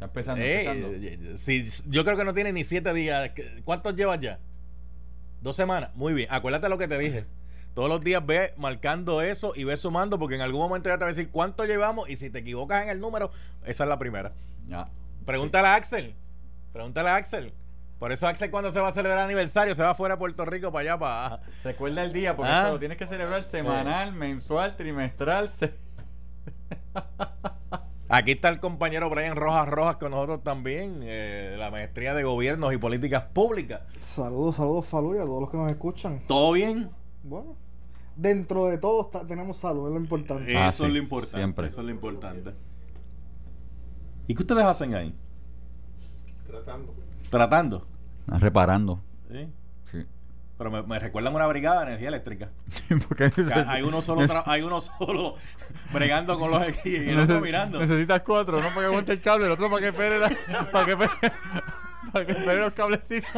Está empezando. Eh, empezando. eh, si- yo creo que no tiene ni siete días. ¿Cuántos llevas ya? ¿Dos semanas? Muy bien. Acuérdate lo que te dije. Todos los días ve marcando eso y ve sumando porque en algún momento ya te va a decir cuánto llevamos y si te equivocas en el número, esa es la primera. Ya. Pregúntale a Axel. Pregúntale a Axel. Por eso Axel cuando se va a celebrar el aniversario se va fuera a Puerto Rico para allá para... Recuerda el día, porque Ah. esto lo tienes que celebrar semanal, mensual, trimestral. se- Aquí está el compañero Brian Rojas Rojas con nosotros también, eh, de la maestría de gobiernos y políticas públicas. Saludos, saludos, Falú, y a todos los que nos escuchan. ¿Todo bien? Bueno, dentro de todo está- tenemos salud, es lo importante. Ah, eso es sí, lo importante. siempre. Eso es lo importante. ¿Y qué ustedes hacen ahí? Tratando. Tratando. Estás reparando. ¿sí? Pero me, me recuerdan una brigada de energía eléctrica. Porque Que hay uno solo hay uno solo bregando con los equipos y el otro mirando. Necesitas cuatro, uno para que aguante el cable, el otro para que espere la- para que espere, para que espere los cablecitos.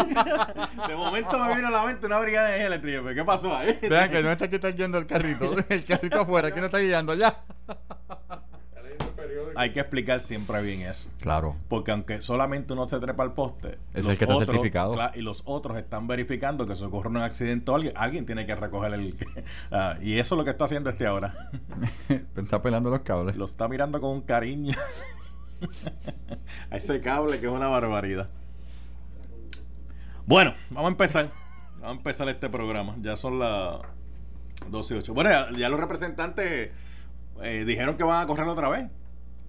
De momento me vino a la mente una brigada de energía eléctrica. pero ¿Qué pasó ahí? Vean que no está que está guiando el carrito, el carrito afuera, que no está guiando ya. Está leyendo el periódico. Hay que explicar siempre bien eso. Claro. Porque aunque solamente uno se trepa al poste, Es el que está otros- certificado. y los otros están verificando que se ocurre un accidente o alguien, alguien tiene que recoger el... Ah, y eso es lo que está haciendo este ahora. está pelando los cables. Lo está mirando con un cariño. a ese cable que es una barbaridad. Bueno, vamos a empezar. Vamos a empezar este programa. Ya son las 12 y 8. Bueno, ya, ya los representantes eh, dijeron que van a correr otra vez.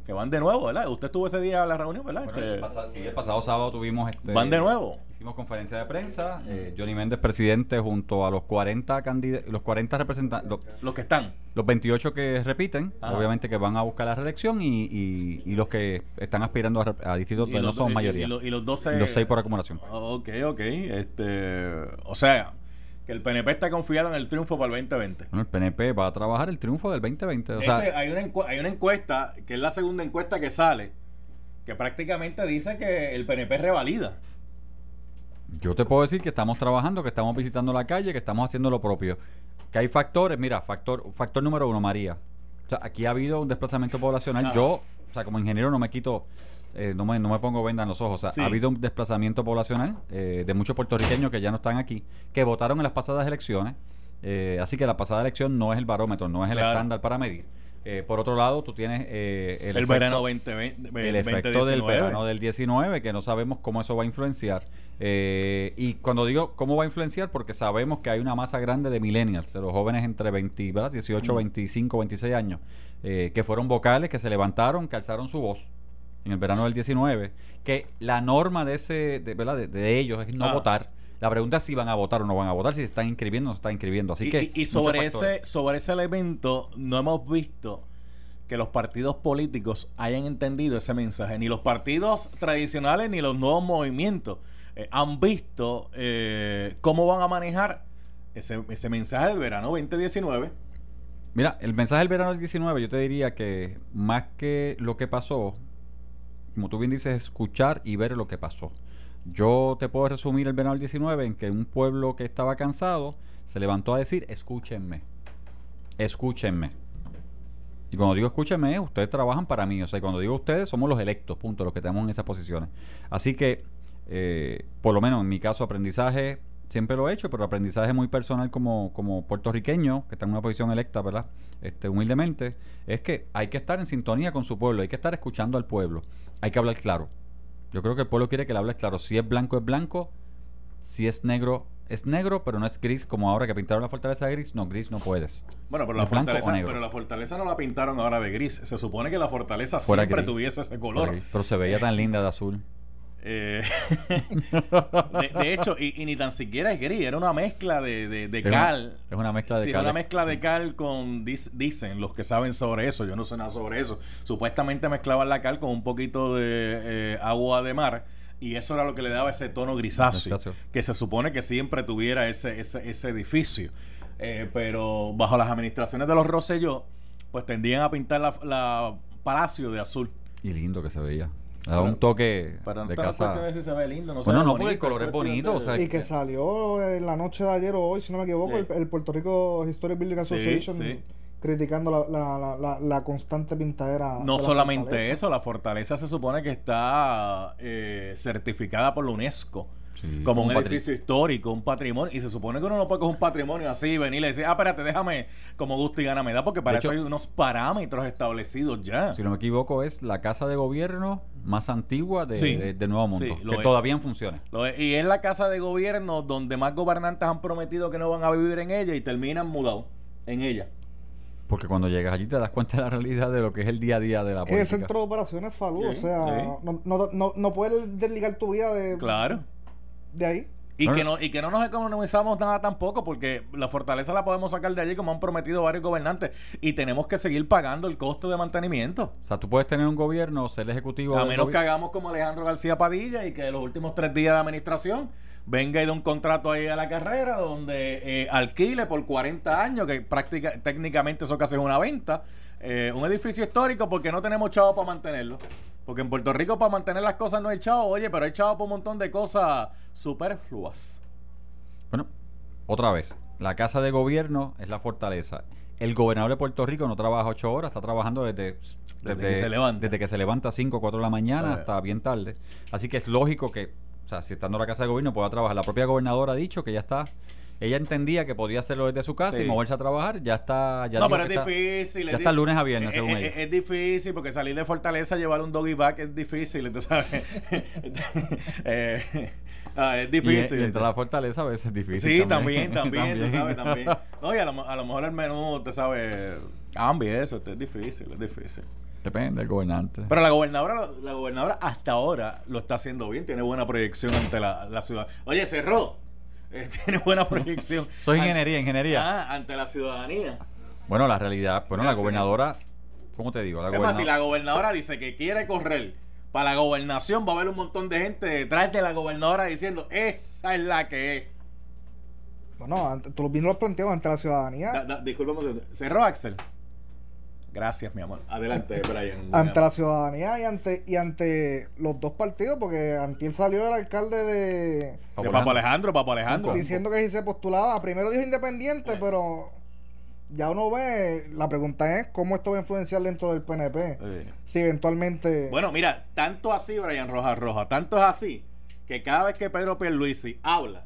Que van de nuevo, ¿verdad? Usted estuvo ese día a la reunión, ¿verdad? Bueno, Este, el, pasado, sí, el pasado sábado tuvimos este, ¿Van de nuevo? Hicimos conferencia de prensa, eh, Johnny Méndez presidente junto a los 40 candid- los 40 representantes, los, Los que están. los 28 que repiten, Ajá. obviamente que van a buscar la reelección y, y- y los que están aspirando a, a distritos donde no son mayoría. Y, los- y los 12. Y los seis por acumulación. Ok, ok. Este, o sea, que el PNP está confiado en el triunfo para el 2020. Bueno, el PNP va a trabajar el triunfo del 2020. O sea, hay, una hay una encuesta, que es la segunda encuesta que sale, que prácticamente dice que el PNP revalida. yo te puedo decir que estamos trabajando, que estamos visitando la calle, que estamos haciendo lo propio. Que hay factores, mira, factor, factor número uno, María. O sea, aquí ha habido un desplazamiento poblacional. Ajá. Yo, o sea, como ingeniero no me quito, eh, no, me, no me pongo venda en los ojos. O sea, Sí. ha habido un desplazamiento poblacional eh, de muchos puertorriqueños que ya no están aquí, que votaron en las pasadas elecciones. Eh, así que la pasada elección no es el barómetro, no es el Claro. estándar para medir. Eh, por otro lado, tú tienes eh, El, efecto- verano 2020. el efecto del verano del 19, que no sabemos cómo eso va a influenciar. Eh, y cuando digo cómo va a influenciar, porque sabemos que hay una masa grande de millennials, de los jóvenes entre 20, ¿verdad? 18, 25, 26 años, eh, que fueron vocales, que se levantaron, que alzaron su voz en el verano del 19, que la norma de ese, de, ¿verdad? De, de ellos es no Ah. votar. La pregunta es si van a votar o no van a votar, si se están inscribiendo o no se están inscribiendo. Así y, que y- sobre, ese, sobre ese elemento, no hemos visto que los partidos políticos hayan entendido ese mensaje. Ni los partidos tradicionales ni los nuevos movimientos eh, han visto eh, cómo van a manejar ese, ese mensaje del verano 2019. Mira, el mensaje del verano del 19, yo te diría que más que lo que pasó, como tú bien dices, escuchar y ver lo que pasó. Yo te puedo resumir el verano del 19 en que un pueblo que estaba cansado se levantó a decir, escúchenme, escúchenme. Y cuando digo escúchenme, ustedes trabajan para mí. O sea, cuando digo ustedes, somos los electos, punto, los que tenemos en esas posiciones. Así que, eh, por lo menos en mi caso, aprendizaje siempre lo he hecho, pero aprendizaje muy personal como, como puertorriqueño, que está en una posición electa, ¿verdad? Este, humildemente, es que hay que estar en sintonía con su pueblo, hay que estar escuchando al pueblo, hay que hablar claro. Yo creo que el pueblo quiere que le hables claro. Si es blanco, es blanco. Si es negro, es negro, pero no es gris, como ahora que pintaron la fortaleza de gris. No, gris no puedes. Bueno, pero la, ¿Es blanco o fortaleza, pero la fortaleza no la pintaron ahora de gris. Se supone que la fortaleza Fuera siempre gris. tuviese ese color. Pero se veía tan linda de azul. Eh, de, de hecho, y, y ni tan siquiera es gris, era una mezcla de, de, de Es una- cal. es una mezcla de Sí, es cal. una mezcla de cal con, dis- dicen los que saben sobre eso, yo no sé nada sobre eso. Supuestamente mezclaban la cal con un poquito de eh, agua de mar y eso era lo que le daba ese tono grisáceo, Grisáceo. que se supone que siempre tuviera ese, ese, ese edificio. Eh, pero bajo las administraciones de los Rosselló, pues tendían a pintar la, la palacio de azul. Y lindo que se veía. Pero- un toque de casa. cuestión de si se ve lindo, no se Bueno, ve no, porque el bonito, color es bonito, de- o sea, Y que salió en la noche de ayer o hoy, si no me equivoco, Sí. el, el Puerto Rico Historic Building Association sí. criticando la, la, la, la, la constante pintadera. de No la solamente fortaleza. eso, la fortaleza se supone que está eh, certificada por la UNESCO Sí, como un, un edificio histórico, un patrimonio, y se supone que uno no puede coger un patrimonio así y venir y decir, ah, espérate, déjame como gusto y gana me da, porque para De eso hecho- hay unos parámetros establecidos ya. Si no me equivoco, es la casa de gobierno más antigua de, Sí. de- de Nuevo Mundo. Sí, lo que es. todavía es- y es la casa de gobierno donde más gobernantes han prometido que no van a vivir en ella y terminan mudados en ella. Porque cuando llegas allí te das cuenta de la realidad de lo que es el día a día de la Que el política. centro de operaciones Falú, Sí, o sea, sí. no, no, no, no puedes desligar tu vida de, Claro. De ahí. Y que, no, y que no nos economizamos nada tampoco, porque la fortaleza la podemos sacar de allí como han prometido varios gobernantes. Y tenemos que seguir pagando el costo de mantenimiento. O sea, tú puedes tener un gobierno, ser el ejecutivo. A menos que hagamos como Alejandro García Padilla y que los últimos tres días de administración venga y dé un contrato ahí a la carrera donde eh, alquile por 40 años, que práctica, técnicamente eso casi es una venta, eh, un edificio histórico porque no tenemos chavo para mantenerlo. Porque en Puerto Rico para mantener las cosas no hay chavo, oye, pero hay chavo para un montón de cosas superfluas. Bueno, otra vez. La casa de gobierno es la fortaleza. El gobernador de Puerto Rico no trabaja ocho horas, está trabajando desde, Desde que se levanta. Desde que se levanta a 5 o 4 de la mañana hasta bien tarde. Así que es lógico que, o sea, si estando en la casa de gobierno pueda trabajar. La propia gobernadora ha dicho que ya está. Ella entendía que podía hacerlo desde su casa Sí. y moverse a trabajar. Ya está. Ya no, pero es que está- difícil. ya es está di- lunes a viernes, es, según es- ella. es difícil porque salir de Fortaleza, llevar un doggy bag es difícil, entonces, ¿sabes? Eh, ah, es difícil. y entrar a la fortaleza a veces es difícil. Sí, también, también, tú sabes, también. No, y a lo, a lo mejor el menú, usted sabe, cambia eso, es difícil, es difícil. Depende del gobernante. Pero la gobernadora, la gobernadora hasta ahora lo está haciendo bien, tiene buena proyección ante la, la ciudad. Oye, cerró. Eh, tiene buena proyección. Soy ingeniería, ingeniería. Ah, ante la ciudadanía. Bueno, la realidad, bueno, la gobernadora, ¿cómo te digo? La Es más, si la gobernadora dice que quiere correr para la gobernación, va a haber un montón de gente detrás de la gobernadora diciendo, esa es la que es. Bueno, tú bien lo has planteado ante la ciudadanía. Da- da- segundo. Cerró Axel. Gracias, mi amor. Adelante, Brian. ante la ciudadanía y ante y ante los dos partidos, porque antier salió el alcalde de De Papo Alejandro, Papo Alejandro. diciendo que si se postulaba, primero dijo independiente, pero ya uno ve, la pregunta es cómo esto va a influenciar dentro del PNP. Sí. Si eventualmente Bueno, mira, tanto así, Brian Rojas Roja, tanto es así, que cada vez que Pedro Pierluisi habla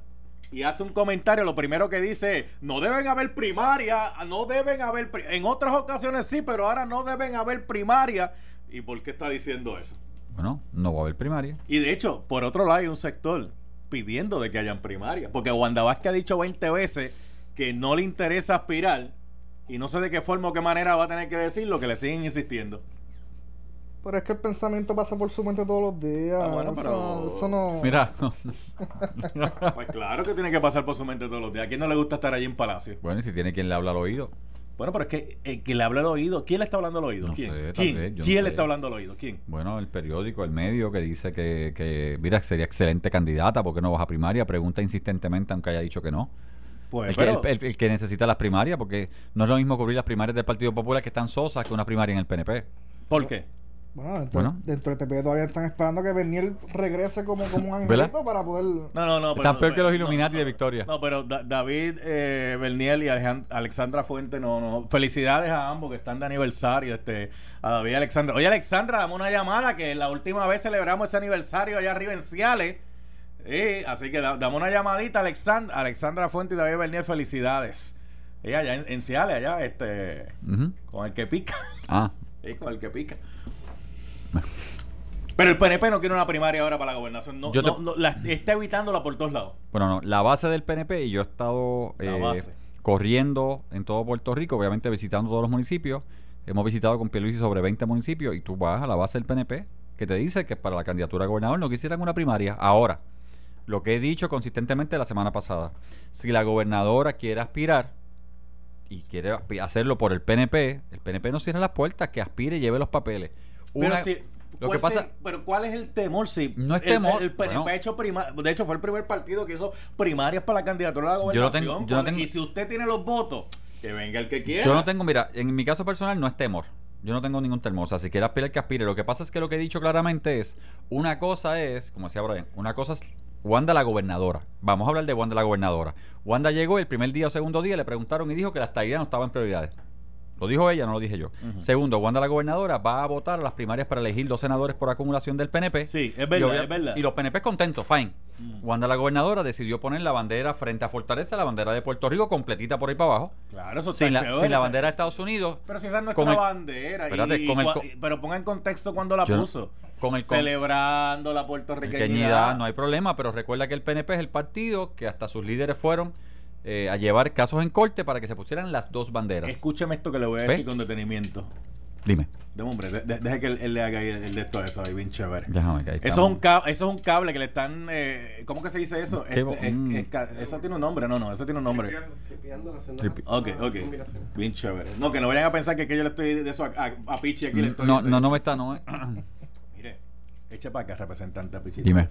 y hace un comentario, lo primero que dice es, no deben haber primaria, no deben haber... pri-". En otras ocasiones sí, pero ahora no deben haber primaria. ¿Y por qué está diciendo eso? Bueno, no va a haber primaria. Y de hecho, por otro lado hay un sector pidiendo de que hayan primarias. Porque Wanda Vázquez ha dicho 20 veces que no le interesa aspirar y no sé de qué forma o qué manera va a tener que decirlo, que le siguen insistiendo. Pero es que el pensamiento pasa por su mente todos los días. Ah, bueno, eso, pero- eso no Mira, Pues claro que tiene que pasar por su mente todos los días. ¿A quién no le gusta estar allí en Palacio? bueno, y si tiene quien le habla al oído. Bueno, pero es que el que le habla al oído, ¿quién le está hablando al oído? No ¿Quién? sé, ¿Quién, vez, yo no ¿Quién le está hablando al oído? ¿Quién? Bueno, el periódico, el medio que dice que, que mira, sería excelente candidata, ¿por qué no vas a primaria? Pregunta insistentemente, aunque haya dicho que no. Pues, el, que, pero- el- el- el que necesita las primarias, porque no es lo mismo cubrir las primarias del Partido Popular que están sosas que una primaria en el PNP. ¿Por qué? Bueno, dentro, Bueno. dentro del PP todavía están esperando que Bernier regrese como, como un angelito para poder No, no, no. Están pero- peor que los Illuminati no, de Victoria. No, pero Da- David eh, Berniel y Alexandra Fuente, no, no. Felicidades a ambos que están de aniversario. Este, a David y Alexandra. Oye, Alexandra, dame una llamada que la última vez celebramos ese aniversario allá arriba en Ciales. Eh, así que da- dame una llamadita, Alexandra, Alexandra Fuente y David Berniel, felicidades. Ella allá en, en Ciales, allá, este, con el que pica. Ah, Sí, con el que pica. Pero el PNP no quiere una primaria ahora para la gobernación. No, Yo te- no, no, la- está evitándola por todos lados. bueno, no, la base del PNP, y yo he estado La eh, base. corriendo en todo Puerto Rico, obviamente visitando todos los municipios. Hemos visitado con Pierluisi sobre 20 municipios y tú vas a la base del PNP que te dice que para la candidatura a gobernador no quisieran una primaria. Ahora, lo que he dicho consistentemente la semana pasada, si la gobernadora quiere aspirar y quiere aspi- hacerlo por el PNP, el PNP no cierra las puertas, que aspire y lleve los papeles. Pero si- lo ¿cuál que pasa, se- pero ¿cuál es el temor? Si No es el- temor, El, bueno. prima- de hecho fue el primer partido que hizo primarias para la candidatura a la Yo no gobernación. tengo- yo no ¿Cuál- tengo- Y si usted tiene los votos, que venga el que quiera. Yo no tengo, mira, en mi caso personal no es temor. Yo no tengo ningún temor. O sea, si quiere aspirar, que aspire. Lo que pasa es que lo que he dicho claramente es, una cosa es, como decía Brian, una cosa es Wanda la gobernadora. Vamos a hablar de Wanda la gobernadora. Wanda llegó el primer día o segundo día, le preguntaron y dijo que la estadía no estaba en prioridades. Lo dijo ella, no lo dije yo. Segundo, Wanda la gobernadora va a votar a las primarias para elegir dos senadores por acumulación del PNP. Sí, es Y verdad, obvia- es verdad. Y los PNP contentos, fine. Mm. Wanda la gobernadora decidió poner la bandera frente a Fortaleza, la bandera de Puerto Rico completita por ahí para abajo. Claro, eso está Sin la, chévere, sin la bandera de Estados Unidos. Pero si esa es nuestra el- bandera. y- Espérate, y con el cua- co- y- pero ponga en contexto cuando la Yo puso. con el con- Celebrando la puertorriqueñidad. No hay problema, pero recuerda que el PNP es el partido que hasta sus líderes fueron eh, a llevar casos en corte para que se pusieran las dos banderas. Escúcheme esto que le voy a ¿Ve? decir con detenimiento. Dime. De hombre, de- de- deje que él, él le haga ahí el, el de esto eso ahí, bien chévere. Déjame que ahí Eso es, un ca- eso es un cable que le están. Eh, ¿Cómo que se dice eso? Este, es- Mm. es eso tiene un nombre, no, no, eso tiene un nombre. Tripi- Ok, ok. Bien chévere. No, que no vayan a pensar que, que yo le estoy de eso a, a, a Pichi aquí. le estoy No, no, no me está, no. eh. Mire, eche para acá, representante a Pichi. Dime.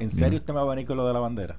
¿En serio Dime. usted me va a venir con lo de la bandera?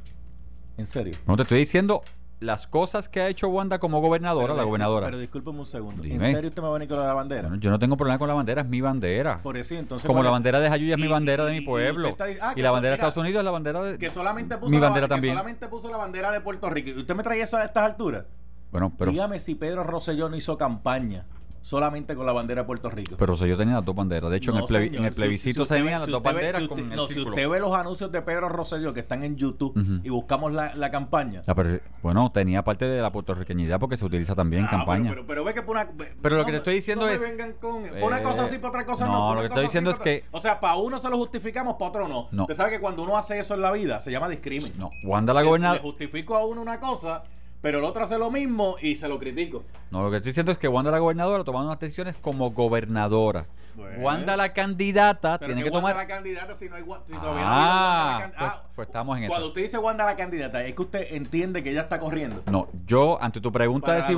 ¿En serio? No te estoy diciendo las cosas que ha hecho Wanda como gobernadora, Pero la gobernadora. Pero discúlpeme un segundo. ¿En serio usted me va a venir con la bandera? Bueno, yo no tengo problema con la bandera, es mi bandera. Por eso, entonces. Como ¿cuál la bandera de Jayuya es mi Y- bandera de mi pueblo. está ah, Y que la bandera de Estados Unidos es la bandera de. Que solamente puso Mi la bandera que también. solamente puso la bandera de Puerto Rico. ¿Y usted me trae eso a estas alturas? Bueno, pero. Dígame si Pedro Rosselló no hizo campaña solamente con la bandera de Puerto Rico. Pero si yo tenía las dos banderas. De hecho, en, el señor. en el plebiscito si se ve- tenían las si dos usted banderas si con usted- el no, si círculo. usted ve los anuncios de Pedro Rosselló que están en YouTube y buscamos la, la campaña. Ah, pero, bueno, tenía parte de la puertorriqueñidad porque se utiliza también en Ah, campaña. Pero, pero, pero ve que por una. Pero lo que te estoy diciendo es- vengan con, por una Eh, cosa sí, por otra cosa no. lo que estoy diciendo es que- O sea, para uno se lo justificamos, para otro no. No. Usted sabe que cuando uno hace eso en la vida se llama discrimen. No, Wanda la gobernadora. Le justifico a uno una cosa, pero el otro hace lo mismo y se lo critico. No, lo que estoy diciendo es que Wanda la gobernadora tomando unas decisiones como gobernadora. Bueno. Wanda la candidata Pero tiene que que Wanda tomar. la candidata si no hay si Ah, todavía no ha habido Wanda la can- pues- Ah, pues estamos en eso. Cuando usted dice Wanda la candidata, es que usted entiende que ella está corriendo. No, yo ante tu pregunta Para de si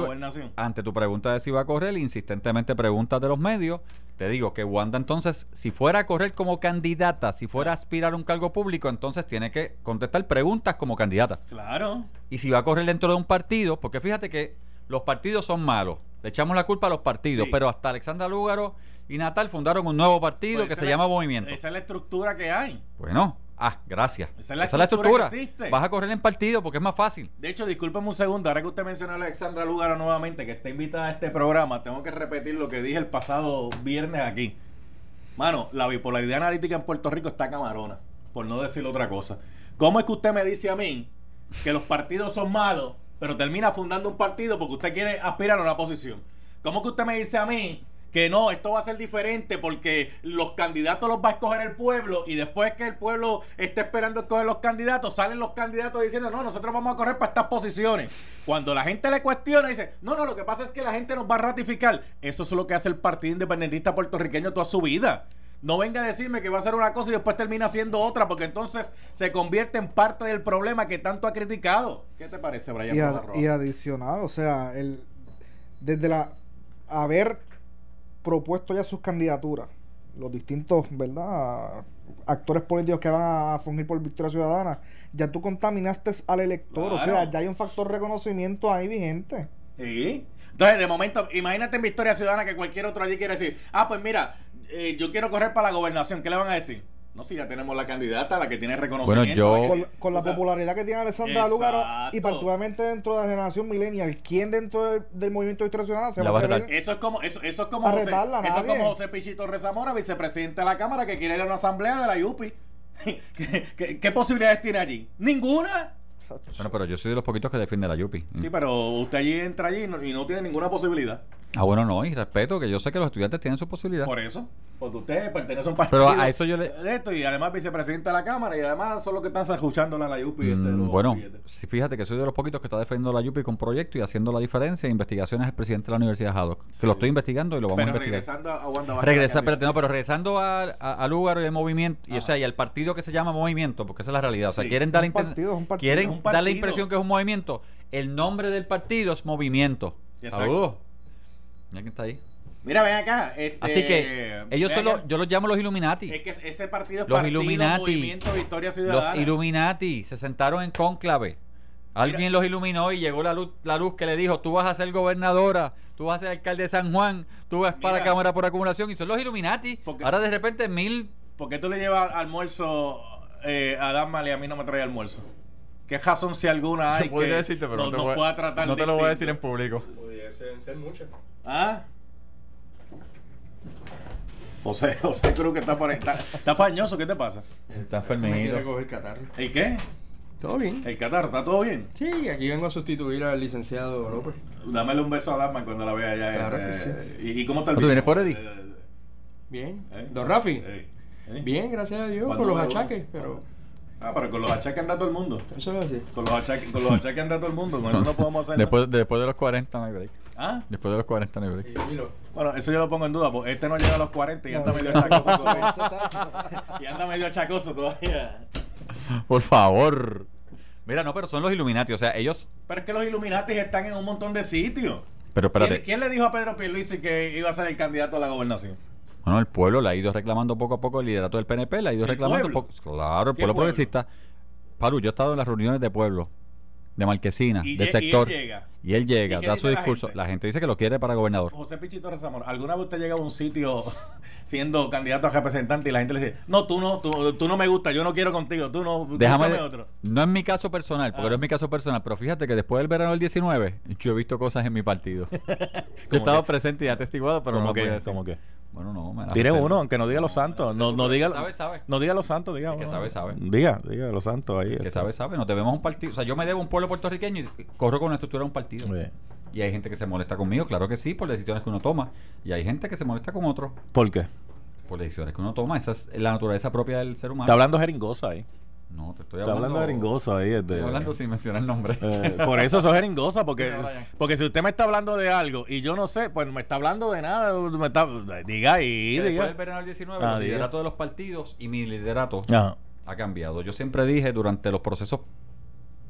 ante tu pregunta de si va a correr, insistentemente preguntas de los medios, te digo que Wanda entonces, si fuera a correr como candidata, si fuera a aspirar a un cargo público, entonces tiene que contestar preguntas como candidata. Claro. Y si va a correr dentro de un partido, porque fíjate que los partidos son malos. Le echamos la culpa a los partidos, Sí. pero hasta Alexandra Lúgaro y Natal fundaron un nuevo partido Pues que se la- llama Movimiento. Esa es la estructura que hay. Bueno, ah, gracias. Esa es la estructura que existe. Vas a correr en partido porque es más fácil. De hecho, discúlpeme un segundo, ahora que usted mencionó a Alexandra Lugaro nuevamente, que está invitada a este programa, tengo que repetir lo que dije el pasado viernes aquí. Mano, la bipolaridad analítica en Puerto Rico está camarona, por no decir otra cosa. ¿Cómo es que usted me dice a mí que los partidos son malos, pero termina fundando un partido porque usted quiere aspirar a una posición? ¿Cómo es que usted me dice a mí que no, esto va a ser diferente porque los candidatos los va a escoger el pueblo y después que el pueblo esté esperando escoger los candidatos, salen los candidatos diciendo, no, nosotros vamos a correr para estas posiciones. Cuando la gente le cuestiona, dice, no, no, lo que pasa es que la gente nos va a ratificar. Eso es lo que hace el Partido Independentista Puertorriqueño toda su vida. No venga a decirme que va a hacer una cosa y después termina haciendo otra, porque entonces se convierte en parte del problema que tanto ha criticado. ¿Qué te parece, Brian? Y, y adicional, o sea, el desde la haber propuesto ya sus candidaturas, los distintos, ¿verdad? Actores políticos que van a fungir por Victoria Ciudadana, ya tú contaminaste al elector, o sea, ya hay un factor reconocimiento ahí vigente. Sí. Entonces, de momento, imagínate en Victoria Ciudadana que cualquier otro allí quiere decir, ah, pues mira, eh, yo quiero correr para la gobernación. ¿Qué le van a decir? No, si ya tenemos la candidata, la que tiene reconocimiento. yo- la que- Con, con la o sea, popularidad que tiene Alessandra. Lugaro y particularmente dentro de la generación millennial, ¿quién dentro del, del movimiento Ciudadana se La va a atrever? Eso es como, eso, eso es como A José, a eso es como José Pichito Rezamora, vicepresidente de la Cámara, que quiere ir a una asamblea de la IUPI. ¿Qué, qué, qué posibilidades tiene allí? Ninguna. Bueno, pero yo soy de los poquitos que defiende la Yupi. Sí, pero usted allí entra allí y no, y no tiene ninguna posibilidad. Ah, bueno, no, y respeto que yo sé que los estudiantes tienen su posibilidad. Por eso. Porque usted pertenece a un partido. Pero a eso yo le- de esto, y además vicepresidente de la Cámara, y además son los que están escuchando a la IUPI. este, Mm, los bueno, sí, fíjate que soy de los poquitos que está defendiendo la Yupi con proyecto y haciendo la diferencia. Investigaciones el presidente de la Universidad Haddock. Que lo estoy investigando y lo vamos Pero a investigar. regresando a Wanda Vázquez, Regresa, espérate, no, pero regresando a- a- al lugar y al movimiento, y, o Ajá. sea, y al partido que se llama movimiento, porque esa es la realidad. O sea, Sí. quieren dar, partido, quieren dar la impresión que es un movimiento. El nombre del partido es movimiento. Saludos. Mira quién está ahí. Mira, ven acá. este, Así que ellos son los, yo los llamo los Illuminati. Es que ese partido es Los partido, Illuminati. Movimiento Victoria Ciudadana. Los Illuminati se sentaron en cónclave. Alguien los iluminó y llegó la luz, la luz que le dijo, tú vas a ser gobernadora, tú vas a ser alcalde de San Juan, tú vas para. Cámara por acumulación y son los Illuminati. Porque- Ahora de repente mil... ¿Por qué tú le llevas almuerzo eh, a Dama y a mí no me trae almuerzo? ¿Qué razón si alguna hay Yo podría que decirte, pero nos, no te, voy, pueda tratar no te lo voy a decir en público. Pudiese deben ser muchas. ¿Ah? José, José Cruz que está por ahí. Está, está pañoso, ¿qué te pasa? Está enfermito. catarro. ¿El qué? ¿Todo bien? ¿El catarro? ¿Está todo bien? Sí, aquí vengo a sustituir al licenciado López. Dámele un beso a Dama cuando la vea allá. Claro eh, que sí. ¿Y, y cómo está el ¿Tú vienes por Eddie? Bien. eh, Don Rafi. eh, eh. Bien, gracias a Dios, ¿Cuándo con los achaques, pero Ah, pero con los achaques anda todo el mundo. eso es así. Con los achaques, con los achaques anda todo el mundo. Con eso no podemos hacer Después, después de los 40 no hay break. nada. ¿Ah? Después de los 40 no hay break. Bueno, eso yo lo pongo en duda, porque este no llega a los 40 y anda No, medio no, achacoso todavía. Y anda medio achacoso todavía. Por favor. Mira, no, pero son los Illuminati. O sea, ellos. Pero es que los Illuminati están en un montón de sitios. Pero ¿Quién, espérate. quién le dijo a Pedro Pierluisi que iba a ser el candidato a la gobernación? Bueno, el pueblo le ha ido reclamando poco a poco el liderato del PNP, le ha ido ¿El reclamando poco. Claro, el ¿Qué pueblo pueblo? progresista. Paru, yo he estado en las reuniones de pueblo, de Marquesina, Y de lle- y él sector. llega. Y él llega, ¿Y qué da su la discurso. gente? La gente dice que lo quiere para gobernador. José Pichito Rezamor, ¿alguna vez usted llega a un sitio siendo candidato a representante y la gente le dice, no, tú no, tú, tú no me gusta, yo no quiero contigo, tú no, Déjame. otro? No es mi caso personal, porque Ah. no es mi caso personal, pero fíjate que después del verano del 19, yo he visto cosas en mi partido. yo he estado presente y atestiguado, pero no ¿Cómo lo voy a que? decir. ¿Cómo que? Bueno, no, me da Tire uno, aunque no diga los santos. No, no diga, sabe, sabe. no diga los santos, diga. El que uno. sabe, sabe. Diga, diga los santos ahí. El que este. sabe, sabe. Nos debemos un partido. O sea, yo me debo un pueblo puertorriqueño y corro con la estructura de un partido. Bien. Y hay gente que se molesta conmigo, claro que sí, por decisiones que uno toma. Y hay gente que se molesta con otro ¿Por qué? por decisiones que uno toma. Esa es la naturaleza propia del ser humano. Está hablando jeringosa ahí. No, te estoy Está hablando. hablando jeringosa ahí. este. Estoy hablando sin mencionar el nombre. Eh, por eso es jeringosa, porque, porque si usted me está hablando de algo y yo no sé, pues me está hablando de nada, me está, diga ahí, Que después diga. del verano del 19, Ah, el liderato de los partidos y mi liderato Ajá. ha cambiado. Yo siempre dije durante los procesos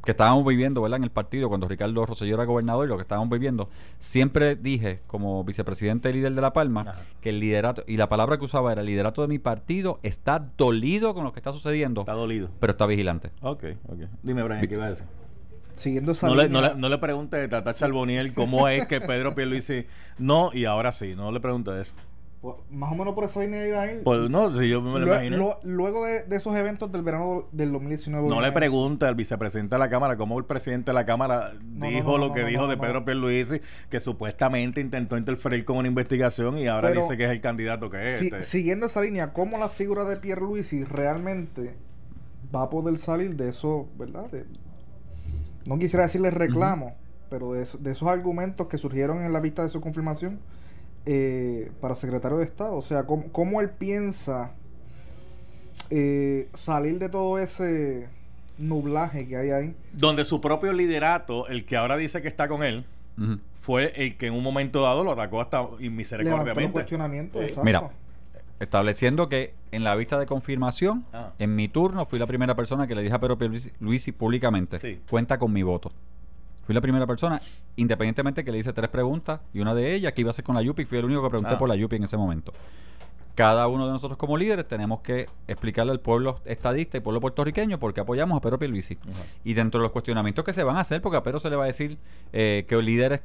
que estábamos viviendo ¿verdad? en el partido, cuando Ricardo Rosselló era gobernador y lo que estábamos viviendo, siempre dije, como vicepresidente y líder de La Palma, Ajá. que el liderato, y la palabra que usaba era, el liderato de mi partido está dolido con lo que está sucediendo, Está dolido. pero está vigilante. Ok, ok. Dime, Brian, ¿qué iba a decir? Siguiendo esa No le, no, le, no le pregunte a Tata Charboniel cómo es que Pedro Pierluisi no y ahora sí. No le pregunte eso. Pues, más o menos por esa línea iba a ir. Pues no, si yo me lo imagino. lo- luego de, de esos eventos del verano del 2019. No le pregunte al vicepresidente de la Cámara cómo el presidente de la Cámara No, dijo no, no, lo que dijo de. Pedro Pierluisi, que supuestamente intentó interferir con una investigación y ahora Pero- dice que es el candidato que es. si- este. Siguiendo esa línea, ¿cómo la figura de Pierluisi realmente va a poder salir de eso, verdad? De- no quisiera decirle reclamo, pero de esos argumentos que surgieron en la vista de su confirmación eh, para secretario de Estado. O sea, ¿cómo, cómo él piensa eh, salir de todo ese nublaje que hay ahí? Donde su propio liderato, el que ahora dice que está con él, fue el que en un momento dado lo atacó hasta Levantó el misericordiamente. cuestionamiento. Sí. exacto. Mira, estableciendo que en la vista de confirmación, Ah. en mi turno, fui la primera persona que le dije a Pedro Luisi públicamente, Sí. cuenta con mi voto. Fui la primera persona, independientemente que le hice tres preguntas, y una de ellas que iba a ser con la Yupi, fui el único que pregunté Ah. por la Yupi en ese momento. Cada uno de nosotros como líderes tenemos que explicarle al pueblo estadista y pueblo puertorriqueño por qué apoyamos a Pedro Pierluisi. Y dentro de los cuestionamientos que se van a hacer, porque a Pedro se le va a decir eh, que los líderes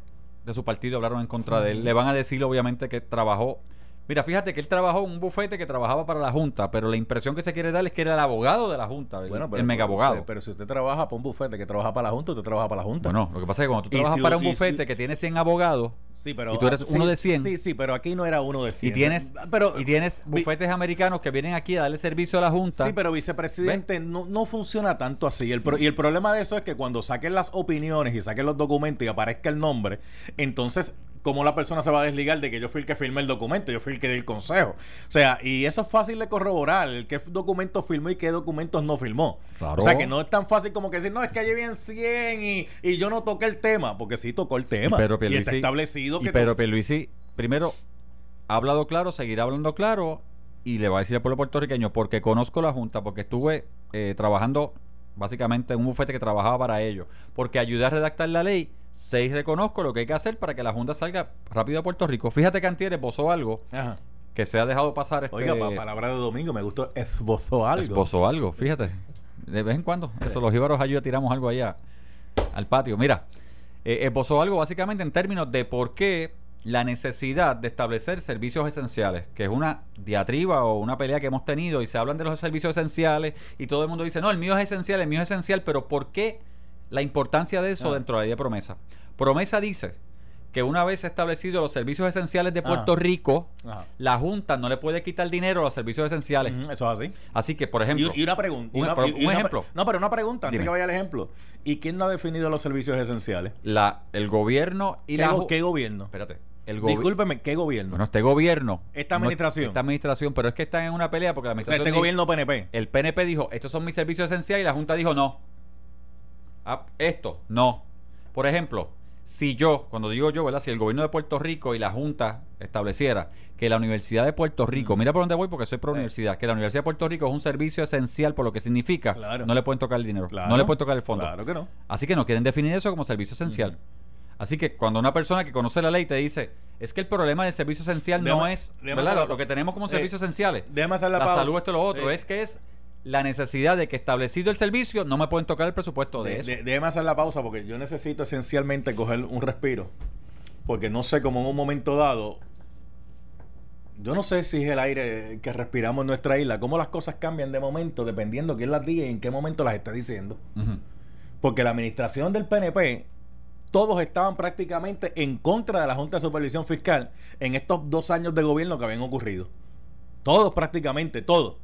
de su partido hablaron en contra de él, le van a decir obviamente que trabajó. Mira, fíjate que él trabajó en un bufete que trabajaba para la Junta, pero la impresión que se quiere dar es que era el abogado de la Junta, el, Bueno, el mega abogado. Pero, pero si usted trabaja para un bufete que trabaja para la Junta, usted trabaja para la Junta. Bueno, lo que pasa es que cuando tú trabajas si- para un si- bufete que tiene 100 abogados sí, pero, y tú eres ah, uno sí, de 100. Sí, sí, pero aquí no era uno de 100. y tienes, pero, y tienes vi- bufetes americanos que vienen aquí a darle servicio a la Junta. Sí, pero vicepresidente no, no funciona tanto así. El pro- y el problema de eso es que cuando saquen las opiniones y saquen los documentos y aparezca el nombre, entonces, ¿cómo la persona se va a desligar de que yo fui el que firmé el documento? Yo fui el que di el consejo. O sea, y eso es fácil de corroborar, el qué documento firmó y qué documentos no firmó. Claro. O sea, que no es tan fácil como que decir, no, es que allí bien 100 y, y yo no toqué el tema, porque sí tocó el tema. Y Pedro y Pierluisi, está establecido y que... Pedro Pierluisi, primero, ha hablado claro, seguirá hablando claro y le va a decir al pueblo puertorriqueño, porque conozco la Junta, porque estuve eh, trabajando básicamente en un bufete que trabajaba para ellos, porque ayudé a redactar la ley, seis reconozco lo que hay que hacer para que la Junta salga rápido a Puerto Rico. Fíjate que Antier esbozó algo Ajá. que se ha dejado pasar este... Oiga, pa- palabra de domingo, me gustó, esbozó algo. Esbozó algo, fíjate. De vez en cuando. Eso, los jíbaros ayuda tiramos algo allá al patio. Mira, eh, esbozó algo básicamente en términos de por qué la necesidad de establecer servicios esenciales, que es una diatriba o una pelea que hemos tenido y se hablan de los servicios esenciales y todo el mundo dice, no, el mío es esencial, el mío es esencial, pero ¿por qué la importancia de eso Ah. dentro de la ley de promesa? Promesa dice que una vez establecidos los servicios esenciales de Puerto Ajá. Rico, Ajá. la Junta no le puede quitar dinero a los servicios esenciales. Ujú, Eso es así. Así que, por ejemplo, y una pregunta. un- una- pero y- y un una pre- ejemplo. No, pero una pregunta, antes Dime. que vaya al ejemplo. ¿Y quién no ha definido los servicios esenciales? la, el gobierno y ¿Qué, la... go- qué gobierno? Espérate. El. Discúlpeme, ¿qué gobierno? Bueno, este gobierno... Esta no- administración. esta administración, pero es que están en una pelea porque la o sea, administración... este dijo- gobierno PNP. El PNP dijo, estos son mis servicios esenciales y la Junta dijo no. Ah, esto, no. Por ejemplo, si yo, cuando digo yo, ¿verdad? Si el gobierno de Puerto Rico y la Junta estableciera que la Universidad de Puerto Rico, Mm. mira por dónde voy porque soy pro Eh. universidad, que la Universidad de Puerto Rico es un servicio esencial por lo que significa, Claro. no le pueden tocar el dinero, Claro. no le pueden tocar el fondo. Claro que no. Así que no quieren definir eso como servicio esencial. Así que cuando una persona que conoce la ley te dice, es que el problema del servicio esencial no es ¿verdad? lo, lo que tenemos como eh, servicios esenciales. la salud, esto lo otro. Eh, es que es la necesidad de que establecido el servicio no me pueden tocar el presupuesto de, De- eso. de- déjeme hacer la pausa porque yo necesito esencialmente coger un respiro. Porque no sé cómo en un momento dado. Yo no sé si es el aire que respiramos en nuestra isla, cómo las cosas cambian de momento dependiendo quién las diga y en qué momento las esté diciendo. Porque la administración del PNP, todos estaban prácticamente en contra de la Junta de Supervisión Fiscal en estos dos años de gobierno que habían ocurrido. Todos prácticamente, todos.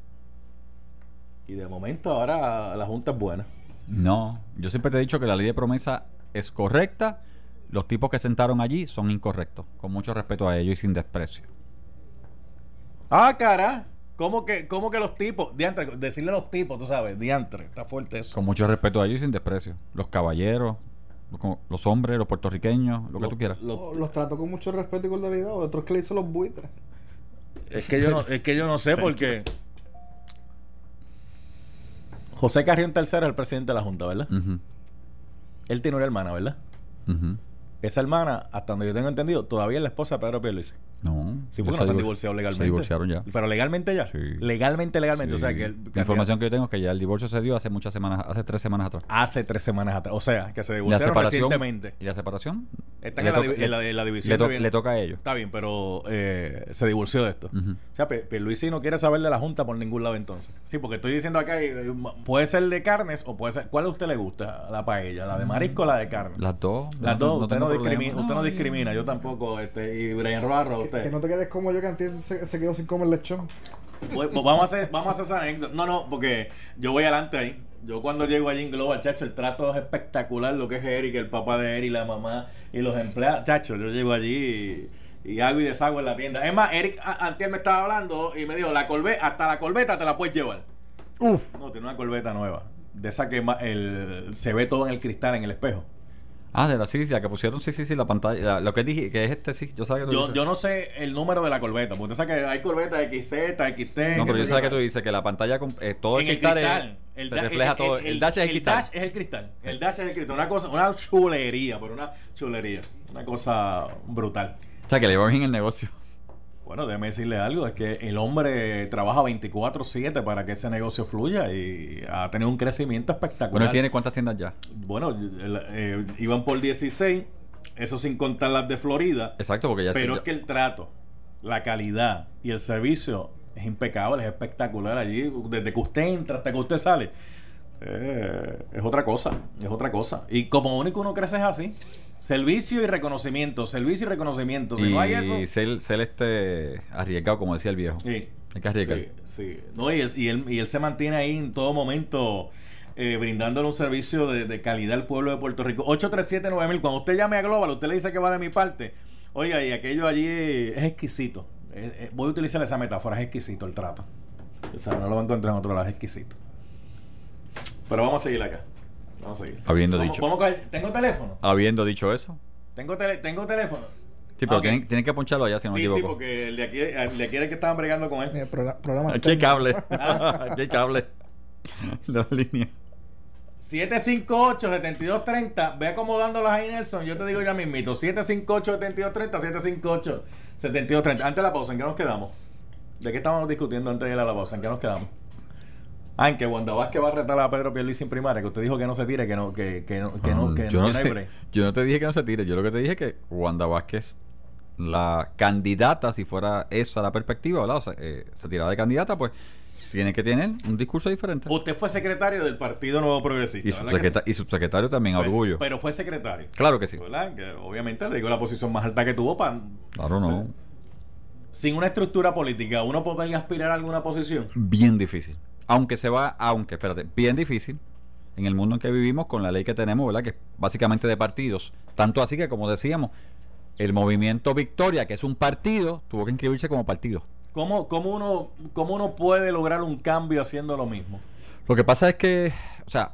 Y de momento ahora la Junta es buena. No, yo siempre te he dicho que la ley de promesa es correcta. Los tipos que sentaron allí son incorrectos, con mucho respeto a ellos y sin desprecio. Ah, cara. ¿Cómo que, cómo que los tipos? Diantre, decirle a los tipos, tú sabes, diantre, está fuerte eso. Con mucho respeto a ellos y sin desprecio. Los caballeros, los, los hombres, los puertorriqueños, lo que tú quieras. lo- Oh, Los trato con mucho respeto y cordialidad. Otros que le hizo los buitres. es, que yo no, es que yo no sé porque... José Carrión III es el presidente de la Junta, ¿verdad? Él tiene una hermana, ¿verdad? Esa hermana, hasta donde yo tengo entendido, todavía es la esposa de Pedro Pierluisi. Sí, porque no se han divor- divorciado legalmente. Se divorciaron ya. Pero legalmente ya. Sí. Legalmente, legalmente. O sea que... el- La información que yo tengo es que ya el divorcio se dio hace muchas semanas, hace tres semanas atrás. Hace tres semanas atrás. O sea, que se divorciaron recientemente. ¿Y la separación? Está en la, en la, en la división. le, to- toca a ellos. Está bien, pero eh, se divorció de esto. Ujú. O sea, Pierluisi no quiere saber de la Junta por ningún lado entonces. Sí, porque estoy diciendo acá, eh, puede ser de carnes o puede ser... ¿Cuál a usted le gusta? La paella, la de marisco o la de carne. Las dos. Las dos, usted, no discrimina, usted no discrimina, yo tampoco. Este, y Brian Robarro, Que, usted. que no te quedes como yo que antes se, se quedó sin comer lechón. Pues, pues vamos a hacer, vamos a hacer esa anécdota. No, no, porque yo voy adelante ahí. Yo cuando llego allí en Global, chacho, el trato es espectacular, lo que es Eric, el papá de Eric, la mamá y los empleados. Chacho, yo llego allí y, y hago y deshago en la tienda. Es más, Eric a- antier me estaba hablando y me dijo, la corbeta, hasta la corbeta te la puedes llevar. Uf. No, tiene una corbeta nueva. De esa que el, se ve todo en el cristal, en el espejo. Ah, de la sí, sí, la que pusieron, sí, sí, sí, la pantalla. la- lo que dije, que es este, sí. Yo sabía que tú Yo, dices. yo no sé el número de la corbeta, porque usted sabe que hay corbetas XZ, XT. No, pero yo sé que tú dices que la pantalla, eh, todo el en el cristal, es- cristal. El se todo. El, dash es el, cristal. dash es el cristal. El dash es el cristal. Una cosa, una chulería, pero una chulería. Una cosa brutal. O sea, que le va bien el negocio. Bueno, déjeme decirle algo, es que el hombre trabaja 24/7 para que ese negocio fluya y ha tenido un crecimiento espectacular. Bueno, tiene cuántas tiendas ya. Bueno, eh, iban por 16, eso sin contar las de Florida, Exacto, porque ya pero es que el trato, la calidad y el servicio es impecable, es espectacular allí, desde que usted entra hasta que usted sale. eh, es otra cosa, es otra cosa. Y como único uno crece es así. Servicio y reconocimiento, servicio y reconocimiento. Si y no hay eso... ser, ser este arriesgado, como decía el viejo. Sí. Hay que arriesgar. Sí, sí. No, y, él, y, él, y él se mantiene ahí en todo momento eh, brindándole un servicio de, de calidad al pueblo de Puerto Rico. 837-9000. Cuando usted llame a Global, usted le dice que va de mi parte. Oiga, y aquello allí es exquisito. Es- es- voy a utilizar esa metáfora, es exquisito el trato. O sea, no lo va a encontrar en otro lado, es exquisito. Pero vamos a seguir acá. Vamos a seguir. Habiendo Vamos- dicho. vamos a coger- ¿Tengo teléfono? Habiendo dicho eso. ¿Tengo, tele- tengo teléfono? Sí, pero Ok. tienen, tienen que poncharlo allá, si no me sí, sí, equivoco. porque el de aquí, el de aquí era el que estaban bregando con él. Prola- problemas Aquí hay cable. Aquí hay cable. Dos líneas. 758-7230. Ve acomodándolas ahí, Nelson. Yo te digo ya mismito. 758-7230. 758-7230. Antes de la pausa, ¿en qué nos quedamos? ¿De qué estábamos discutiendo antes de ir a la pausa? ¿En qué nos quedamos? Ah, en que Wanda Vázquez va a retar a Pedro Pierluisi en primaria. Que usted dijo que no se tire, que no, que, que no, que no, Ah, que yo, no, no que no hay sé- break. yo no te dije que no se tire. Yo lo que te dije es que Wanda Vázquez, la candidata, si fuera esa la perspectiva, ¿verdad? O sea, eh, se tiraba de candidata, pues tiene que tener un discurso diferente. Usted fue secretario del Partido Nuevo Progresista. Y, ¿verdad que subsecreta- sí? y subsecretario también, Pero- orgullo. Pero fue secretario. claro que sí. ¿verdad? Que obviamente le digo la posición más alta que tuvo para... Claro, no. Sin una estructura política, ¿uno podría aspirar a alguna posición? Bien difícil. Aunque se va, aunque, espérate, bien difícil en el mundo en que vivimos con la ley que tenemos, ¿verdad? Que es básicamente de partidos. Tanto así que, como decíamos, el movimiento Victoria, que es un partido, tuvo que inscribirse como partido. ¿Cómo, cómo, uno, ¿Cómo uno puede lograr un cambio haciendo lo mismo? Lo que pasa es que, o sea,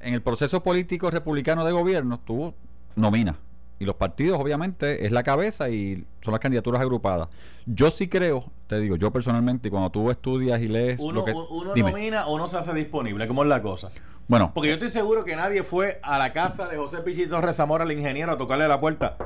en el proceso político republicano de gobierno, tú nominas. Y los partidos, obviamente, es la cabeza y son las candidaturas agrupadas. Yo sí creo, te digo, yo personalmente, cuando tú estudias y lees. Uno, lo que, uno Dime. nomina o no se hace disponible. ¿Cómo es la cosa? Bueno, Porque yo estoy seguro que nadie fue a la casa de José Pichi Torres Zamora, el ingeniero, a tocarle la puerta.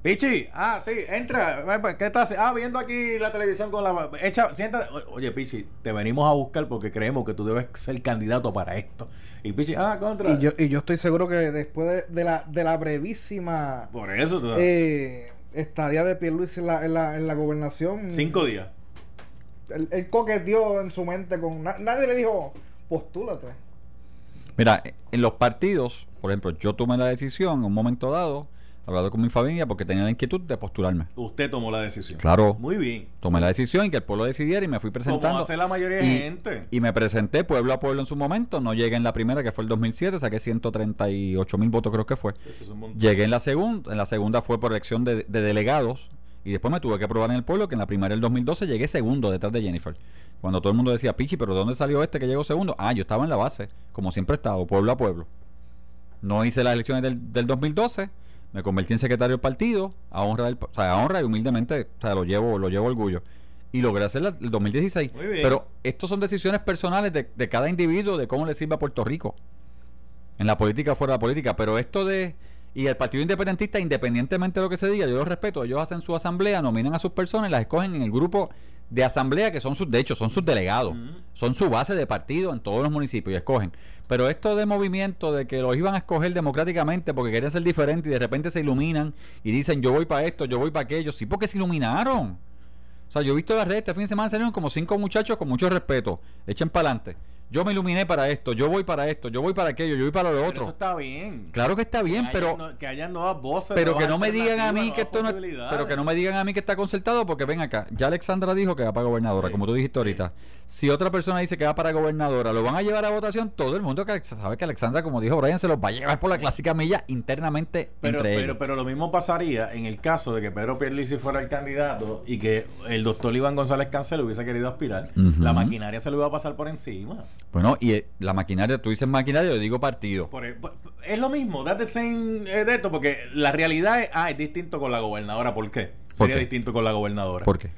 Pichi, ah, sí, entra. ¿Qué estás? Ah, viendo aquí la televisión con la. Echa, siéntate. Oye, Pichi, te venimos a buscar porque creemos que tú debes ser candidato para esto. Y Pichi, ah, contra. Y yo, y yo estoy seguro que después de, de la, de la brevísima Por eso, tú- eh, estadía de Pierluisi en la, en la, en la gobernación, cinco días. él, él coqueteó en su mente con... na- nadie le dijo, postúlate. mira, en los partidos, por ejemplo, yo tomé la decisión en un momento dado, hablado con mi familia, porque tenía la inquietud de postularme. Usted tomó la decisión. Claro. Muy bien. Tomé la decisión y que el pueblo decidiera y me fui presentando. Como hace la mayoría de y, gente. y me presenté pueblo a pueblo en su momento. No llegué en la primera, que fue el 2007, saqué 138 mil votos, creo que fue. Eso es. Llegué en la segunda, en la segunda fue por elección de, de delegados y después me tuve que probar en el pueblo que en la primera del 2012 llegué segundo detrás de Jennifer. Cuando todo el mundo decía, Pichi, pero ¿de dónde salió este que llegó segundo? Ah, yo estaba en la base, como siempre he estado, pueblo a pueblo. No hice las elecciones del, del 2012, me convertí en secretario del partido, a honra, del, o sea, a honra y humildemente, o sea, lo llevo, lo llevo orgullo. Y logré hacer la- el 2016. Muy bien. Pero estos son decisiones personales de, de cada individuo, de cómo le sirve a Puerto Rico en la política fuera de la política, pero esto de y el Partido Independentista, independientemente de lo que se diga, yo lo respeto, ellos hacen su asamblea, nominan a sus personas y las escogen en el grupo de asamblea que son sus, de hecho, son sus delegados, son su base de partido en todos los municipios y escogen. Pero esto de movimiento de que los iban a escoger democráticamente porque querían ser diferentes y de repente se iluminan y dicen yo voy para esto, yo voy para aquello, sí porque se iluminaron. O sea, yo he visto las redes, este fin de semana salieron como cinco muchachos con mucho respeto, echen para adelante. Yo me iluminé para esto, yo voy para esto, yo voy para aquello, yo voy para lo Pero otro. eso está bien. Claro que está bien, Que pero haya no- que haya nuevas voces. pero que no me digan a mí que esto no pero que no me digan a mí que está concertado porque ven acá, ya Alexandra dijo que va para gobernadora, Sí, como tú dijiste ahorita. Si otra persona dice que va para gobernadora, lo van a llevar a votación, todo el mundo que sabe que Alexandra, como dijo Brian, se los va a llevar por la clásica milla internamente Pero, entre pero, ellos. pero lo mismo pasaría en el caso de que Pedro Pierluisi fuera el candidato y que el doctor Iván González Cancel hubiese querido aspirar. La maquinaria se lo iba a pasar por encima. Bueno, y eh, la maquinaria, tú dices maquinaria, yo digo partido. Por- por- es lo mismo, date same eh, de esto, porque la realidad es, ah, es distinto con la gobernadora. ¿Por qué? Sería qué? distinto con la gobernadora. ¿Por qué?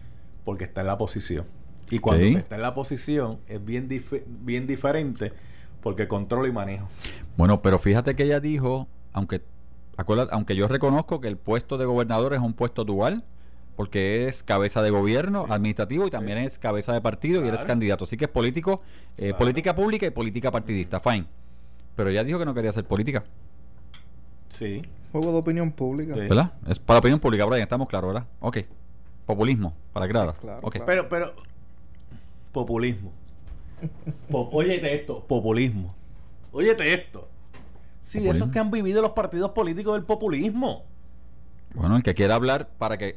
Porque está en la posición. Y cuando Sí. se está en la posición es bien, dif- bien diferente porque controlo y manejo. Bueno, pero fíjate que ella dijo, aunque acuérdate, aunque yo reconozco que el puesto de gobernador es un puesto dual, porque es cabeza de gobierno Sí. administrativo y también es cabeza de partido y eres candidato. Así que es político, eh, Claro. política pública y política partidista. Fine. Pero ella dijo que no quería hacer política, Sí. Juego de opinión pública. Sí. ¿verdad? Es para opinión pública, Brian, estamos claros, ¿verdad? Ok. Populismo, para grada. Claro, Ok. claro. Pero, pero, populismo. Po- óyete esto, populismo. Óyete esto. Sí, Populismo. esos que han vivido los partidos políticos del populismo. Bueno, el que quiera hablar para que...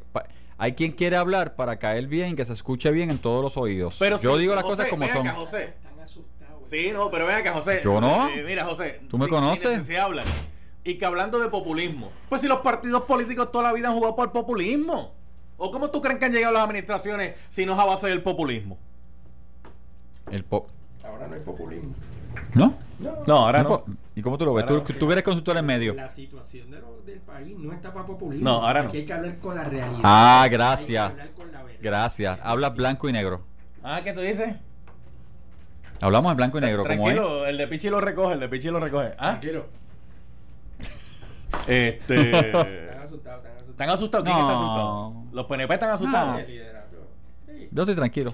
hay quien quiere hablar para caer bien, que se escuche bien en todos los oídos. Pero yo sí, digo las José, cosas como son. acá, José. Están asustados. Sí, no, pero ven acá, José. Yo no. Eh, mira, José. ¿Tú me sin- conoces? de hablar. Y que hablando de populismo. Pues si los partidos políticos toda la vida han jugado por el populismo. ¿O cómo tú crees que han llegado las administraciones si no es a base del populismo? El po- Ahora no hay populismo. ¿No? No. No, ahora No, no. ¿Y cómo tú lo ves? Ahora Tú, tú eres consultor en medio. La situación de lo- del país no está para populismo. No, ahora no. Aquí hay que hablar con la realidad. Ah, Hay que gracias. hablar con la verdad. Gracias. Hablas blanco y negro. Ah, ¿qué tú dices? Hablamos en blanco y negro, como. Tranquilo, el de Pichi lo recoge, el de Pichi lo recoge. ¿Ah? Tranquilo. Este. Están asustados, están asustados. ¿Están asustados? ¿Quién está No. asustado? ¿Los PNP están asustados? Liderato. Sí. Yo estoy tranquilo.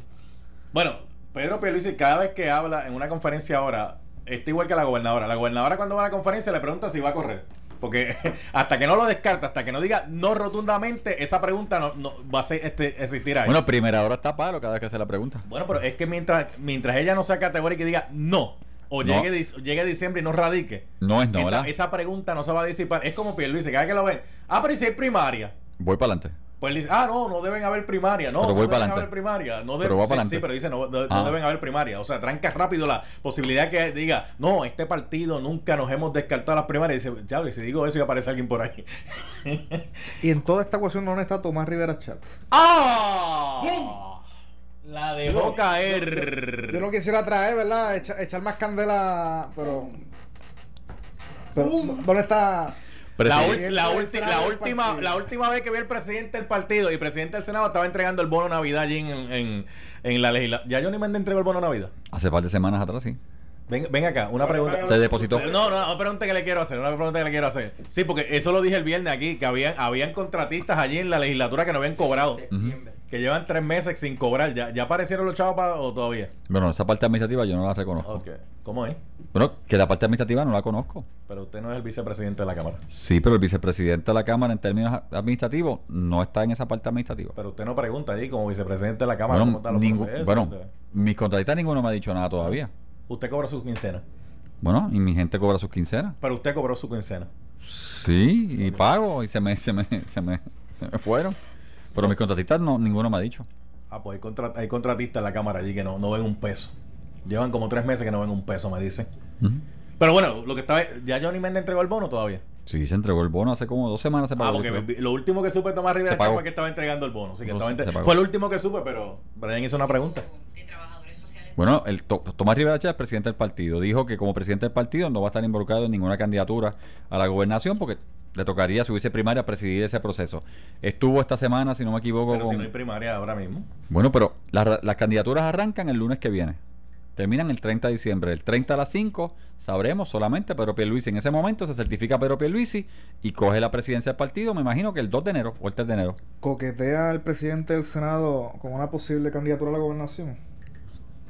Bueno, Pedro Pierluisi cada vez que habla en una conferencia ahora está igual que la gobernadora. La gobernadora cuando va a la conferencia le pregunta si va a correr. Porque hasta que no lo descarta, hasta que no diga no rotundamente, esa pregunta no, no va a ser, este, existir ahí. Bueno, primera hora está palo cada vez que hace la pregunta. Bueno, pero es que mientras, mientras ella no sea categórica y diga no, o No. llegue, llegue diciembre y no radique, No es no, esa, ¿verdad? esa pregunta no se va a disipar. Es como Pierluisi, cada vez que lo ven, ah, pero ¿y si hay primaria? Voy para adelante. Pues él dice, ah, no, no deben haber primaria. No, Pero no deben haber primaria. No Pero deben, va sí, sí, pero dice, no, no- no Ah. deben haber primaria. O sea, tranca rápido la posibilidad que diga, no, este partido nunca nos hemos descartado las primarias. Y dice, ya, y si digo eso, y aparece alguien por ahí. Y en toda esta ecuación no está Tomás Rivera Chats. ¡Ah! La dejó caer. Yo no quisiera traer, ¿verdad? Echa- echar más candela, pero. pero ¿Dónde está? La, la, El la última, la última vez que vi al presidente del partido y presidente del Senado estaba entregando el bono Navidad allí en, en, en la legislatura. ¿Ya Johnny Méndez entregó el bono Navidad? Hace par de semanas atrás, sí. Ven, ven acá, una pregunta. Se depositó. No, no, una pregunta que le quiero hacer, una pregunta que le quiero hacer. Sí, porque eso lo dije el viernes aquí, que habían, habían contratistas allí en la legislatura que no habían cobrado, Septiembre. Que llevan tres meses sin cobrar. ¿Ya, ya aparecieron los chavos pa- o todavía? Bueno, esa parte administrativa yo no la reconozco. Ok. ¿Cómo es? Bueno, que la parte administrativa no la conozco. Pero usted no es el vicepresidente de la Cámara. Sí, pero el vicepresidente de la Cámara en términos administrativos no está en esa parte administrativa. Pero usted no pregunta allí como vicepresidente de la Cámara Bueno, cómo están los ningún- procesos. bueno, Usted- mis contratistas ninguno me ha dicho nada todavía. Usted cobró su quincena. Bueno, y mi gente cobra sus quincenas. Pero usted cobró su quincena. Sí, y pago, y se me, se me, se me, se me fueron. Pero mis contratistas no, ninguno me ha dicho. Ah, pues hay, contra- hay contratistas en la Cámara allí que no, no ven un peso. Llevan como tres meses que no ven un peso, me dicen. Pero bueno, lo que estaba... ¿Ya Johnny Méndez entregó el bono todavía? Sí, se entregó el bono hace como dos semanas. Se pagó, Ah, porque lo último que supe de Tomás Rivera fue que estaba entregando el bono. Así que No, estaba entre- se pagó. Fue lo último que supe, pero Brian hizo una pregunta. de trabajadores sociales. Bueno, el To- Tomás Rivera Chávez, presidente del partido, dijo que como presidente del partido no va a estar involucrado en ninguna candidatura a la gobernación porque le tocaría, si hubiese primaria, presidir ese proceso. Estuvo esta semana, si no me equivoco, Pero si no hay primaria ahora mismo. Bueno, pero las, las candidaturas arrancan el lunes que viene. Terminan el 30 de diciembre. El 30 a las 5 sabremos solamente Pedro Pierluisi. En ese momento se certifica Pedro Pierluisi y coge la presidencia del partido, me imagino que el 2 de enero o el 3 de enero. ¿Coquetea el presidente del Senado con una posible candidatura a la gobernación?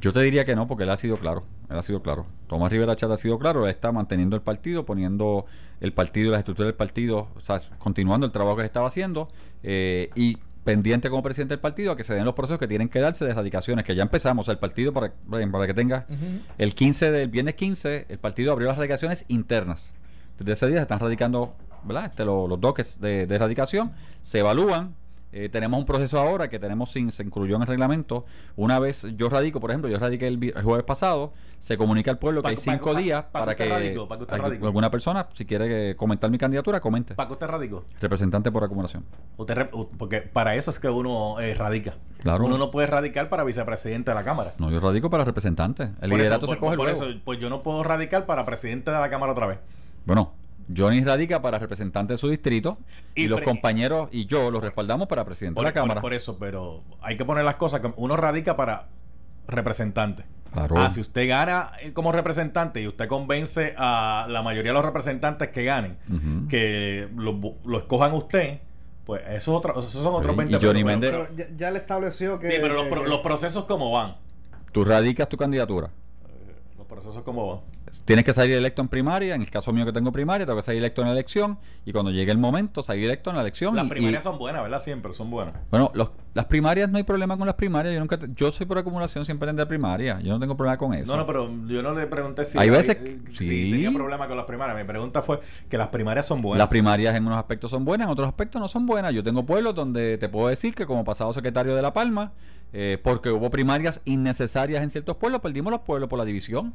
Yo te diría que no, porque él ha sido claro. Él ha sido claro. Tomás Rivera Chat ha sido claro. Él está manteniendo el partido, poniendo el partido, las estructuras del partido, o sea, continuando el trabajo que se estaba haciendo eh, y pendiente como presidente del partido a que se den los procesos que tienen que darse de erradicaciones, que ya empezamos. O sea, el partido, para, para que tenga el 15 del viernes 15, el partido abrió las radicaciones internas. Desde ese día se están radicando ¿verdad? Este, lo- los dockets de, de erradicación, se evalúan. Eh, tenemos un proceso ahora que tenemos sin, se incluyó en el reglamento. Una vez yo radico, por ejemplo, yo radiqué el, el jueves pasado, se comunica al pueblo que hay cinco pa- días pa- para que algu- radicó. alguna persona, si quiere comentar mi candidatura, comente. ¿Para qué usted radicó? Representante por acumulación. Re- porque para eso es que uno eh, radica. Claro. Uno no puede radicar para vicepresidente de la Cámara. No, yo radico para representante. El Por liderato eso, se por- coge por luego. eso, pues yo no puedo radicar para presidente de la Cámara otra vez. Bueno, Johnny radica para representante de su distrito y, Y los compañeros y yo los respaldamos para presidente Por, de la por- Cámara. por eso, pero hay que poner las cosas. como Uno radica para representante. Claro. Ah, si usted gana eh, como representante y usted convence a la mayoría de los representantes que ganen que lo, lo escojan usted, pues eso es otra- esos son otros Sí, 20 y Johnny pesos, pero- Pero ya, ya le estableció que. sí, pero los, pro- que- los procesos como van. Tú radicas tu candidatura. Eh, Los procesos como van. Tienes que salir electo en primaria. En el caso mío que tengo primaria, tengo que salir electo en la elección. Y cuando llegue el momento, salir electo en la elección. Las y- primarias y- son buenas, ¿verdad? Siempre son buenas. Bueno, los- las primarias no hay problema con las primarias. Yo nunca te- yo soy por acumulación siempre tendré primaria. Yo no tengo problema con eso. No, no, pero yo no le pregunté si, Hay veces- eh, sí. si tenía problema con las primarias. Mi pregunta fue que las primarias son buenas. Las primarias en unos aspectos son buenas, en otros aspectos no son buenas. Yo tengo pueblos donde te puedo decir que como pasado secretario de La Palma, eh, porque hubo primarias innecesarias en ciertos pueblos, perdimos los pueblos por la división.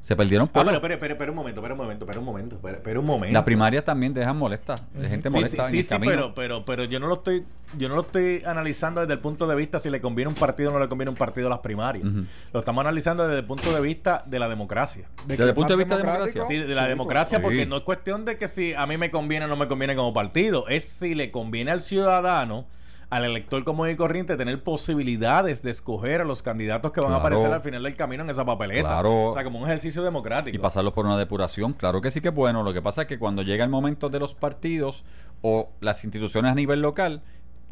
Se perdieron Ah, pueblos. pero espera, espera, espera un momento, espera un momento, espera un momento, espera, espera un momento. Las primarias también dejan molestas, de gente Sí, molesta sí, en sí, el sí, camino. pero, pero, pero yo no lo estoy, yo no lo estoy analizando desde el punto de vista si le conviene un partido o no le conviene un partido a las primarias. Lo estamos analizando desde el punto de vista de la democracia. de Desde el punto de vista de democrático. democracia. Sí, de la Sí, democracia, porque Sí. no es cuestión de que si a mí me conviene o no me conviene como partido, es si le conviene al ciudadano, al elector común y corriente, tener posibilidades de escoger a los candidatos que van a aparecer al final del camino en esa papeleta. Claro. O sea, como un ejercicio democrático. y pasarlos por una depuración, claro que sí que es bueno. Lo que pasa es que cuando llega el momento de los partidos o las instituciones a nivel local,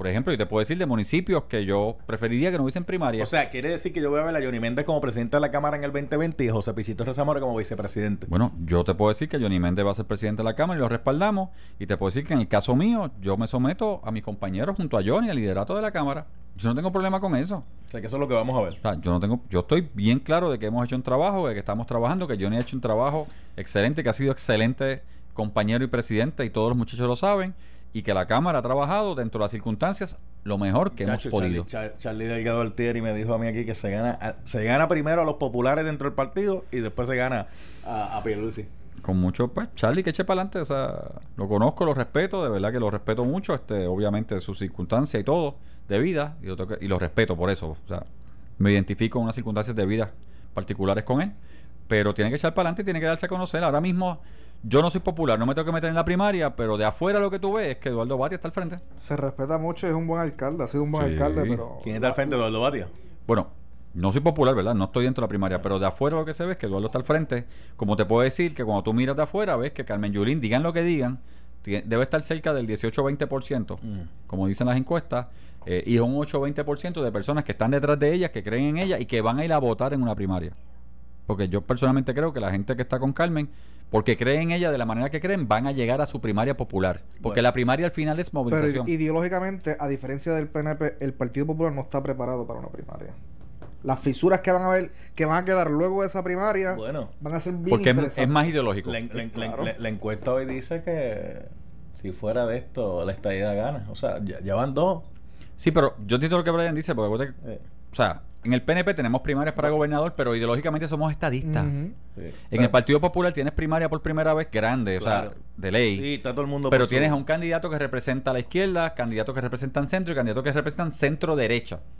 por ejemplo, y te puedo decir de municipios que yo preferiría que no hubiesen primarias. O sea, quiere decir que yo voy a ver a Johnny Méndez como presidente de la Cámara en el 2020 y a José Pichito Rezamora como vicepresidente. Bueno, yo te puedo decir que Johnny Méndez va a ser presidente de la Cámara y lo respaldamos. Y te puedo decir que en el caso mío, yo me someto a mis compañeros junto a Johnny, al liderato de la Cámara. Yo no tengo problema con eso. O sea, que eso es lo que vamos a ver. O sea, yo no tengo, yo estoy bien claro de que hemos hecho un trabajo, de que estamos trabajando, que Johnny ha hecho un trabajo excelente, que ha sido excelente compañero y presidente, y todos los muchachos lo saben, y que la Cámara ha trabajado dentro de las circunstancias lo mejor que Chacho, hemos podido. Charlie, Char- Charlie Delgado Altieri me dijo a mí aquí que se gana se gana primero a los populares dentro del partido y después se gana a, a Pierluisi. Con mucho, pues, Charlie, que eche para adelante. O sea, lo conozco, lo respeto, de verdad que lo respeto mucho, este, obviamente sus circunstancias y todo de vida, y lo, que- y lo respeto por eso. O sea, me identifico en unas circunstancias de vida particulares con él, pero tiene que echar para adelante y tiene que darse a conocer. Ahora mismo, yo no soy popular, no me tengo que meter en la primaria, pero de afuera lo que tú ves es que Eduardo Batia está al frente. Se respeta mucho, es un buen alcalde, ha sido un buen Sí. alcalde, pero... ¿Quién está al frente de Eduardo Batia? Bueno, no soy popular, ¿verdad? No estoy dentro de la primaria, pero de afuera lo que se ve es que Eduardo está al frente. Como te puedo decir que cuando tú miras de afuera, ves que Carmen Yulín, digan lo que digan, debe estar cerca del 18-20%, Mm. como dicen las encuestas, eh, y es un 8-20% de personas que están detrás de ellas, que creen en ella y que van a ir a votar en una primaria. Porque yo personalmente creo que la gente que está con Carmen, porque creen en ella de la manera que creen, van a llegar a su primaria popular. Porque Bueno. la primaria al final es Pero movilización. ideológicamente, a diferencia del PNP, el Partido Popular no está preparado para una primaria. Las fisuras que van a ver, que van a quedar luego de esa primaria, Bueno. van a ser bien porque es, más ideológico. La, en- la en- la en- Claro. la- la encuesta hoy dice que si fuera de esto, la estadía gana. O sea, ya, ya van dos. Sí, pero yo entiendo lo que Brian dice, porque Eh, O sea, en el PNP tenemos primarias para gobernador, pero ideológicamente somos estadistas. Sí. En el Partido Popular tienes primaria por primera vez grande, o sea, de ley. Sí, está todo el mundo pero tienes a un candidato que representa a la izquierda, candidatos que representan centro y candidatos que representan centro derecha.